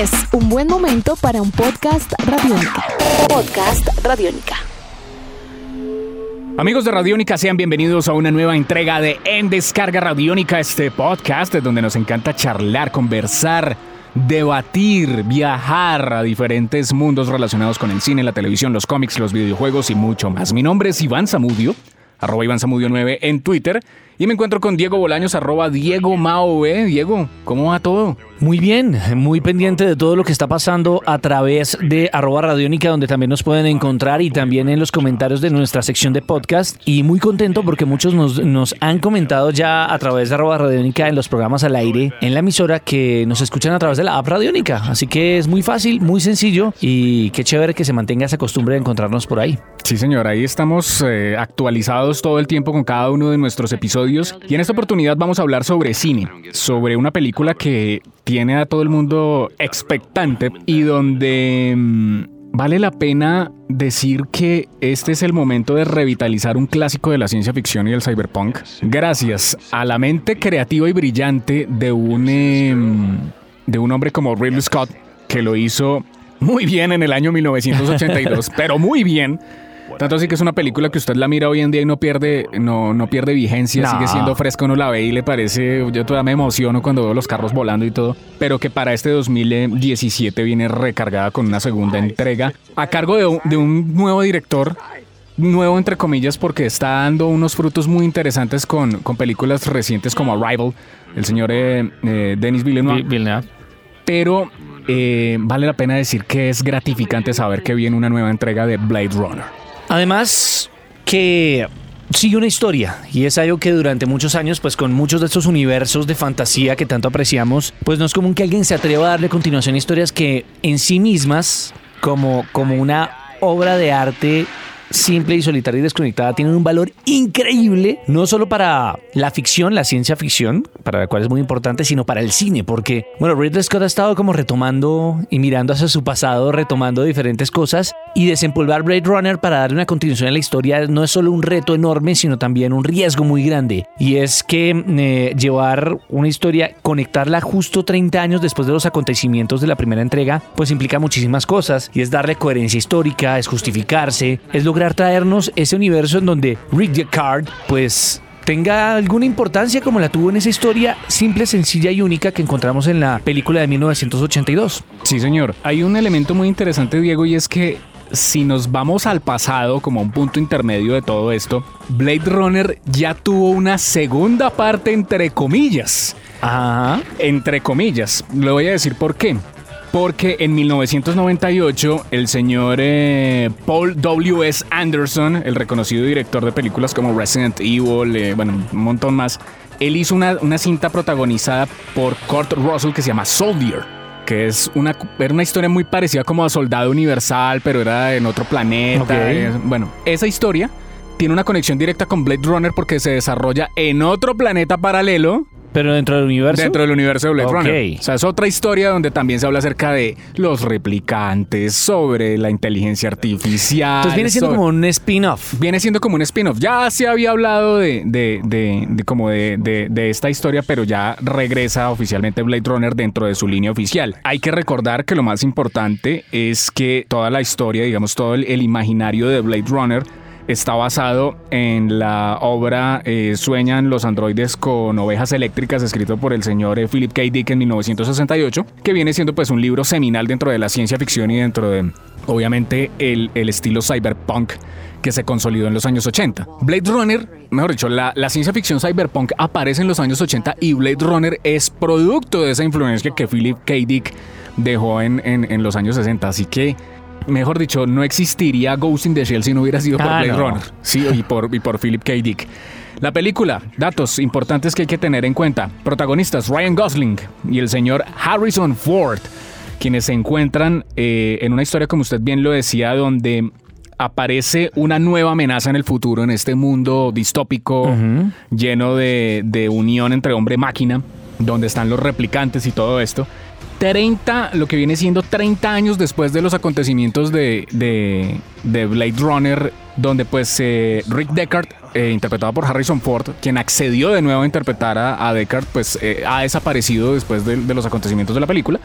Es un buen momento para un podcast radiónica. Podcast radiónica. Amigos de Radiónica, sean bienvenidos a una nueva entrega de En Descarga Radiónica, este podcast donde nos encanta charlar, conversar, debatir, viajar a diferentes mundos relacionados con el cine, la televisión, los cómics, los videojuegos y mucho más. Mi nombre es Iván Zamudio, arroba Iván Zamudio 9 en Twitter y me encuentro con Diego Bolaños, arroba Diego Mao. ¿eh? Diego, ¿cómo va todo? Muy bien, muy pendiente de todo lo que está pasando a través de arroba radiónica, donde también nos pueden encontrar y también en los comentarios de nuestra sección de podcast. Y muy contento porque muchos nos, nos han comentado ya a través de arroba radiónica en los programas al aire en la emisora que nos escuchan a través de la app radiónica. Así que es muy fácil, muy sencillo y qué chévere que se mantenga esa costumbre de encontrarnos por ahí. Sí, señor, ahí estamos eh, actualizados todo el tiempo con cada uno de nuestros episodios. Y en esta oportunidad vamos a hablar sobre cine, sobre una película que tiene a todo el mundo expectante y donde mm, vale la pena decir que este es el momento de revitalizar un clásico de la ciencia ficción y del cyberpunk gracias a la mente creativa y brillante de un, em, de un hombre como Ridley Scott que lo hizo muy bien en el año 1982, pero muy bien tanto así que es una película que usted la mira hoy en día y no pierde, no, no pierde vigencia, sigue siendo fresca, uno la ve y le parece, yo todavía me emociono cuando veo los carros volando y todo, pero que para este 2017 viene recargada con una segunda entrega a cargo de un, de un nuevo director nuevo entre comillas porque está dando unos frutos muy interesantes con, con películas recientes como Arrival, el señor eh, eh, Denis Villeneuve. Pero eh, vale la pena decir que es gratificante saber que viene una nueva entrega de Blade Runner. Además, que sigue una historia y es algo que durante muchos años, pues con muchos de estos universos de fantasía que tanto apreciamos, pues no es común que alguien se atreva a darle continuación a historias que en sí mismas, como, como una obra de arte simple y solitaria y desconectada tienen un valor increíble, no solo para la ficción, la ciencia ficción, para la cual es muy importante, sino para el cine, porque, bueno, Ridley Scott ha estado como retomando y mirando hacia su pasado, retomando diferentes cosas, y desempolvar Blade Runner para darle una continuación a la historia no es solo un reto enorme, sino también un riesgo muy grande, y es que eh, llevar una historia, conectarla justo 30 años después de los acontecimientos de la primera entrega, pues implica muchísimas cosas, y es darle coherencia histórica, es justificarse, es lograr traernos ese universo en donde Rick Deckard, pues tenga alguna importancia como la tuvo en esa historia simple, sencilla y única que encontramos en la película de 1982. Sí, señor. Hay un elemento muy interesante, Diego, y es que si nos vamos al pasado como un punto intermedio de todo esto, Blade Runner ya tuvo una segunda parte entre comillas. Ajá. Entre comillas. Le voy a decir por qué. Porque en 1998 el señor eh, Paul W.S. Anderson, el reconocido director de películas como Resident Evil, eh, bueno, un montón más, él hizo una, una, cinta protagonizada por Kurt Russell que se llama Soldier, que es una, era una historia muy parecida como a Soldado Universal, pero era en otro planeta. Okay. bueno, esa historia tiene una conexión directa con Blade Runner porque se desarrolla en otro planeta paralelo pero dentro del universo. Dentro del universo de Blade Ok. Runner. O sea, es otra historia donde también se habla acerca de los replicantes, sobre la inteligencia artificial. Entonces viene siendo sobre- como un spin-off. Viene siendo como un spin-off. Ya se había hablado de, de, de- de como de, de- de esta historia, pero ya regresa oficialmente Blade Runner dentro de su línea oficial. Hay que recordar que lo más importante es que toda la historia, digamos, todo el, el imaginario de Blade Runner está basado en la obra eh, Sueñan los androides con ovejas eléctricas, escrito por el señor eh, Philip K. Dick en 1968, que viene siendo pues un libro seminal dentro de la ciencia ficción y dentro de, obviamente, el, el estilo cyberpunk que se consolidó en los años 80. Blade Runner, mejor dicho, la, la ciencia ficción cyberpunk aparece en los años 80 y Blade Runner es producto de esa influencia que Philip K. Dick dejó en, en- en los años 60. Así que, mejor dicho, no existiría Ghost in the Shell si no hubiera sido por Ah, Blade no. Runner. Sí, y por, y por Philip K. Dick. La película, datos importantes que hay que tener en cuenta. Protagonistas Ryan Gosling y el señor Harrison Ford, quienes se encuentran eh, en una historia, como usted bien lo decía, donde aparece una nueva amenaza en el futuro, en este mundo distópico, lleno de, de unión entre hombre-máquina, donde están los replicantes y todo esto. 30, lo que viene siendo 30 años después de los acontecimientos de, de, de Blade Runner, donde pues eh, Rick Deckard, eh, interpretado por Harrison Ford, quien accedió de nuevo a interpretar a, Deckard, pues eh, ha desaparecido después de, de los acontecimientos de la película.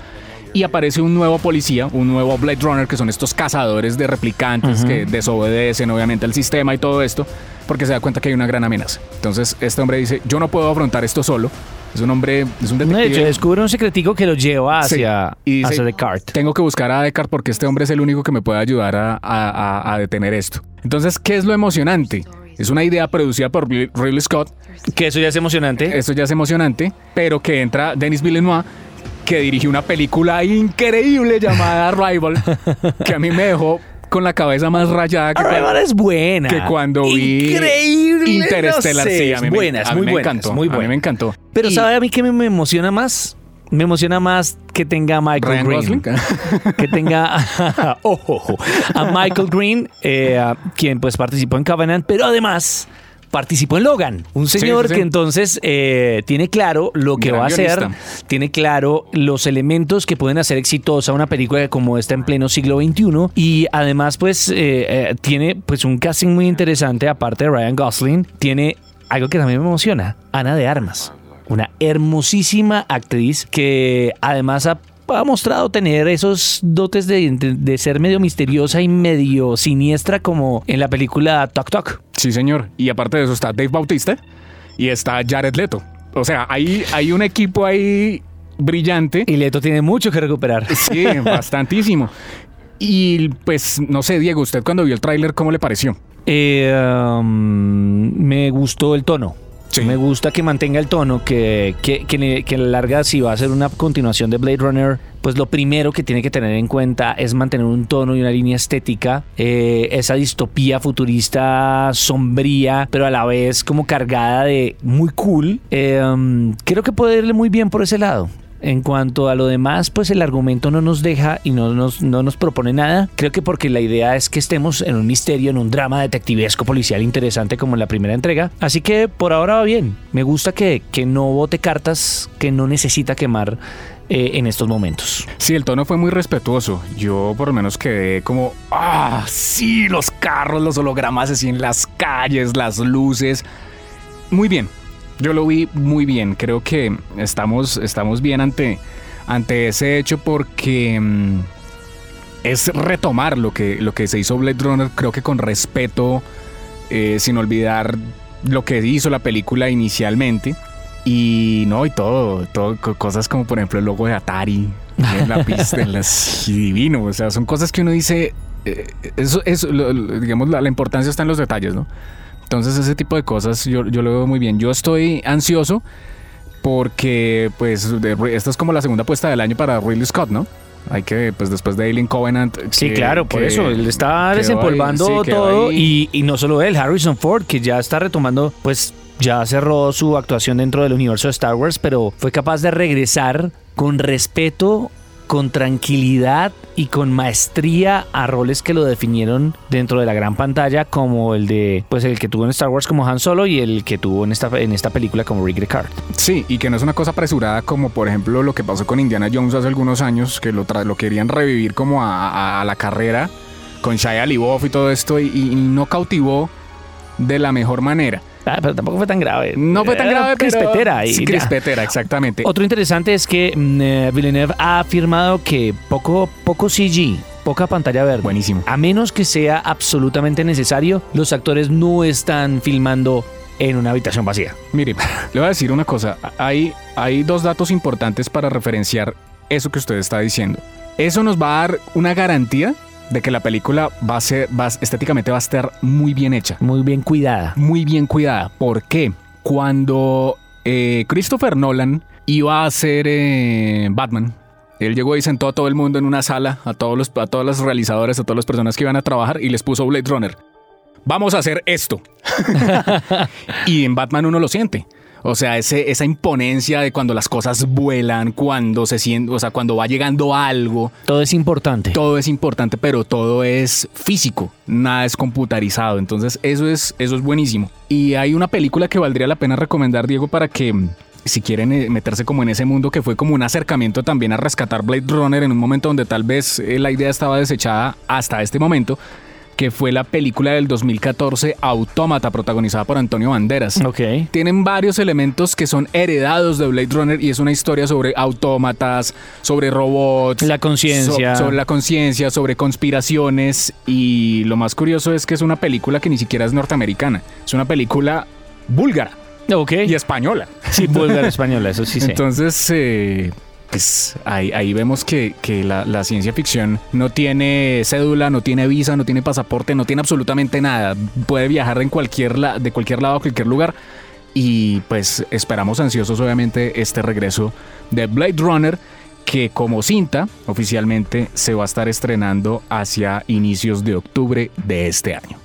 Y aparece un nuevo policía, un nuevo Blade Runner, que son estos cazadores de replicantes que desobedecen obviamente al sistema y todo esto, porque se da cuenta que hay una gran amenaza. Entonces este hombre dice, yo no puedo afrontar esto solo. Es un hombre, es un De detective. hecho, descubre un secretico que lo lleva Sí. hacia, Y dice, hacia Descartes. Tengo que buscar a Descartes porque este hombre es el único que me puede ayudar a, a- a- detener esto. Entonces, ¿qué es lo emocionante? Es una idea producida por Ridley Scott, Que eso ya es emocionante. esto ya es emocionante, pero que entra Denis Villeneuve, que dirigió una película increíble llamada Rival, que a mí me dejó con la cabeza más rayada que Arrival es buena. que cuando vi Increíble. Interstellar. no sé, sí, a mí es me- buena, es a mí muy me buena. encantó. muy A mí buena. me encantó. Pero Y ¿sabe a mí qué me, me emociona más? Me emociona más que tenga a Michael Ryan Green. Gosling. que tenga a, oh, a Michael Green, eh, a- quien pues participó en Covenant, pero además participó en Logan. Un señor sí, sí. que entonces eh, tiene claro lo que Gran va a hacer, tiene claro los elementos que pueden hacer exitosa una película como esta en pleno siglo XXI y además pues eh, eh, tiene pues un casting muy interesante aparte de Ryan Gosling, tiene algo que también me emociona, Ana de Armas. Una hermosísima actriz que además ha, ha mostrado tener esos dotes de, de- de ser medio misteriosa y medio siniestra como en la película Tok Tok. Sí, señor. Y aparte de eso está Dave Bautista y está Jared Leto. O sea, hay, hay un equipo ahí brillante. Y Leto tiene mucho que recuperar. Sí, bastantísimo. Y pues, no sé, Diego, usted cuando vio el tráiler, ¿cómo le pareció? Eh, um, me gustó el tono. Sí. Me gusta que mantenga el tono, que, que, que, que la larga, si va a ser una continuación de Blade Runner, pues lo primero que tiene que tener en cuenta es mantener un tono y una línea estética, eh, esa distopía futurista sombría, pero a la vez como cargada de muy cool. Eh, um, creo que puede irle muy bien por ese lado. En cuanto a lo demás, pues el argumento no nos deja y no nos, no nos propone nada. Creo que porque la idea es que estemos en un misterio, en un drama detectivesco policial interesante como en la primera entrega. Así que por ahora va bien. Me gusta que, que no bote cartas que no necesita quemar eh, en estos momentos. Sí, el tono fue muy respetuoso. Yo por lo menos quedé como, ah, sí, los carros, los hologramas así en las calles, las luces. Muy bien. Yo lo vi muy bien. Creo que estamos, estamos bien ante, ante ese hecho porque mm, es retomar lo que, lo que se hizo Blade Runner, creo que con respeto, eh, sin olvidar lo que hizo la película inicialmente. Y no, y todo, todo, co- cosas como por ejemplo el logo de Atari en la pista, en las, divino, o sea, son cosas que uno dice, eh, eso, digamos, la importancia está en los detalles, ¿no? Entonces ese tipo de cosas yo, yo lo veo muy bien. Yo estoy ansioso porque pues de- esta es como la segunda apuesta del año para Ridley Scott, ¿no? Hay que, pues después de Alien Covenant. Sí, claro, por que eso. Él está ahí, desempolvando sí, todo y, y no solo él, Harrison Ford, que ya está retomando, pues ya cerró su actuación dentro del universo de Star Wars, pero fue capaz de regresar con respeto, con tranquilidad y con maestría a roles que lo definieron dentro de la gran pantalla, como el de, pues el que tuvo en Star Wars como Han Solo y el que tuvo en esta, en esta película como Rick Deckard. Sí, y que no es una cosa apresurada como por ejemplo lo que pasó con Indiana Jones hace algunos años, que lo, lo querían revivir como a la carrera con Shia LaBeouf y todo esto y, y no cautivó de la mejor manera. Ah, pero tampoco fue tan grave. No fue tan grave, pero... crispetera y crispetera, exactamente. Otro interesante es que mm, eh, Villeneuve ha afirmado que poco, poco CG, poca pantalla verde. Buenísimo. A menos que sea absolutamente necesario, los actores no están filmando en una habitación vacía. Mire, le voy a decir una cosa. Hay, hay dos datos importantes para referenciar eso que usted está diciendo. Eso nos va a dar una garantía de que la película va a ser, va, estéticamente va a estar muy bien hecha. Muy bien cuidada. muy bien cuidada. ¿Por qué? Cuando eh, Christopher Nolan iba a hacer eh, Batman, él llegó y sentó a todo el mundo en una sala, a todos los, a todos los realizadores, a todas las personas que iban a trabajar y les puso Blade Runner. Vamos a hacer esto. y en Batman uno lo siente. O sea, ese, esa imponencia de cuando las cosas vuelan, cuando se siente, o sea, cuando va llegando algo, Todo es importante. todo es importante, pero todo es físico, nada es computarizado. Entonces, eso es, eso es buenísimo. Y hay una película que valdría la pena recomendar, Diego, para que mm, si quieren eh, meterse como en ese mundo, que fue como un acercamiento también a rescatar Blade Runner en un momento donde tal vez eh, la idea estaba desechada hasta este momento. Que fue la película del 2014 Autómata, protagonizada por Antonio Banderas. Ok. Tienen varios elementos que son heredados de Blade Runner y es una historia sobre autómatas, sobre robots, La conciencia. so- sobre la conciencia, sobre conspiraciones y lo más curioso es que es una película que ni siquiera es norteamericana, es una película búlgara Ok. y española. Sí, búlgara española, eso sí sé. Entonces, eh, pues ahí, vemos que, la, ciencia ficción no tiene cédula, no tiene visa, no tiene pasaporte, no tiene absolutamente nada. Puede viajar en cualquier de cualquier lado a cualquier lugar. Y pues esperamos ansiosos, obviamente, este regreso de Blade Runner, que como cinta oficialmente se va a estar estrenando hacia inicios de octubre de este año.